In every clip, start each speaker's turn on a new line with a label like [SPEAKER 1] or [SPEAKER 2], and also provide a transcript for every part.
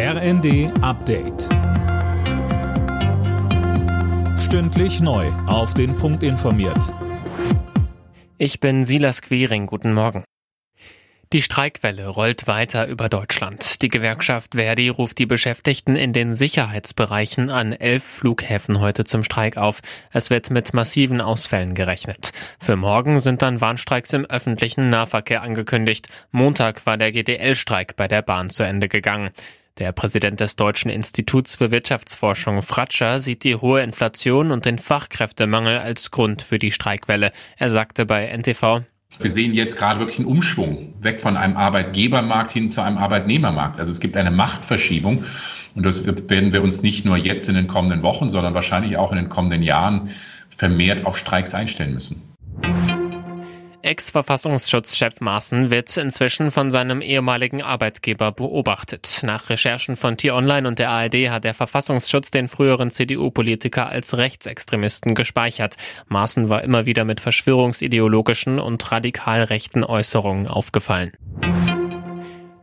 [SPEAKER 1] RND Update. Stündlich neu. Auf den Punkt informiert.
[SPEAKER 2] Ich bin Silas Quering. Guten Morgen. Die Streikwelle rollt weiter über Deutschland. Die Gewerkschaft Verdi ruft die Beschäftigten in den Sicherheitsbereichen an elf Flughäfen heute zum Streik auf. Es wird mit massiven Ausfällen gerechnet. Für morgen sind dann Warnstreiks im öffentlichen Nahverkehr angekündigt. Montag war der GDL-Streik bei der Bahn zu Ende gegangen. Der Präsident des Deutschen Instituts für Wirtschaftsforschung Fratscher sieht die hohe Inflation und den Fachkräftemangel als Grund für die Streikwelle. Er sagte bei NTV,
[SPEAKER 3] wir sehen jetzt gerade wirklich einen Umschwung weg von einem Arbeitgebermarkt hin zu einem Arbeitnehmermarkt. Also es gibt eine Machtverschiebung und das werden wir uns nicht nur jetzt in den kommenden Wochen, sondern wahrscheinlich auch in den kommenden Jahren vermehrt auf Streiks einstellen müssen.
[SPEAKER 2] Ex-Verfassungsschutzchef Maaßen wird inzwischen von seinem ehemaligen Arbeitgeber beobachtet. Nach Recherchen von T-Online und der ARD hat der Verfassungsschutz den früheren CDU-Politiker als Rechtsextremisten gespeichert. Maaßen war immer wieder mit verschwörungsideologischen und radikal rechten Äußerungen aufgefallen.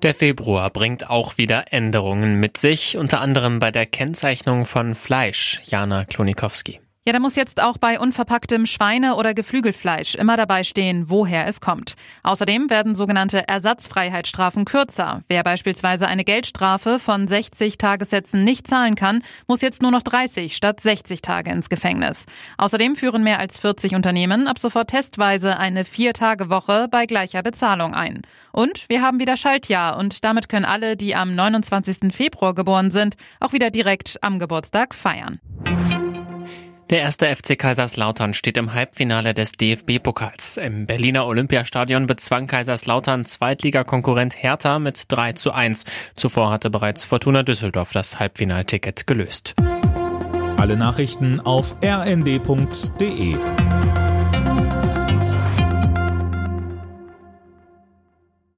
[SPEAKER 2] Der Februar bringt auch wieder Änderungen mit sich, unter anderem bei der Kennzeichnung von Fleisch. Jana Klonikowski.
[SPEAKER 4] Ja, da muss jetzt auch bei unverpacktem Schweine- oder Geflügelfleisch immer dabei stehen, woher es kommt. Außerdem werden sogenannte Ersatzfreiheitsstrafen kürzer. Wer beispielsweise eine Geldstrafe von 60 Tagessätzen nicht zahlen kann, muss jetzt nur noch 30 statt 60 Tage ins Gefängnis. Außerdem führen mehr als 40 Unternehmen ab sofort testweise eine Vier-Tage-Woche bei gleicher Bezahlung ein. Und wir haben wieder Schaltjahr und damit können alle, die am 29. Februar geboren sind, auch wieder direkt am Geburtstag feiern.
[SPEAKER 2] Der erste FC Kaiserslautern steht im Halbfinale des DFB-Pokals. Im Berliner Olympiastadion bezwang Kaiserslautern Zweitligakonkurrent Hertha mit 3 zu 1. Zuvor hatte bereits Fortuna Düsseldorf das Halbfinalticket gelöst.
[SPEAKER 1] Alle Nachrichten auf rnd.de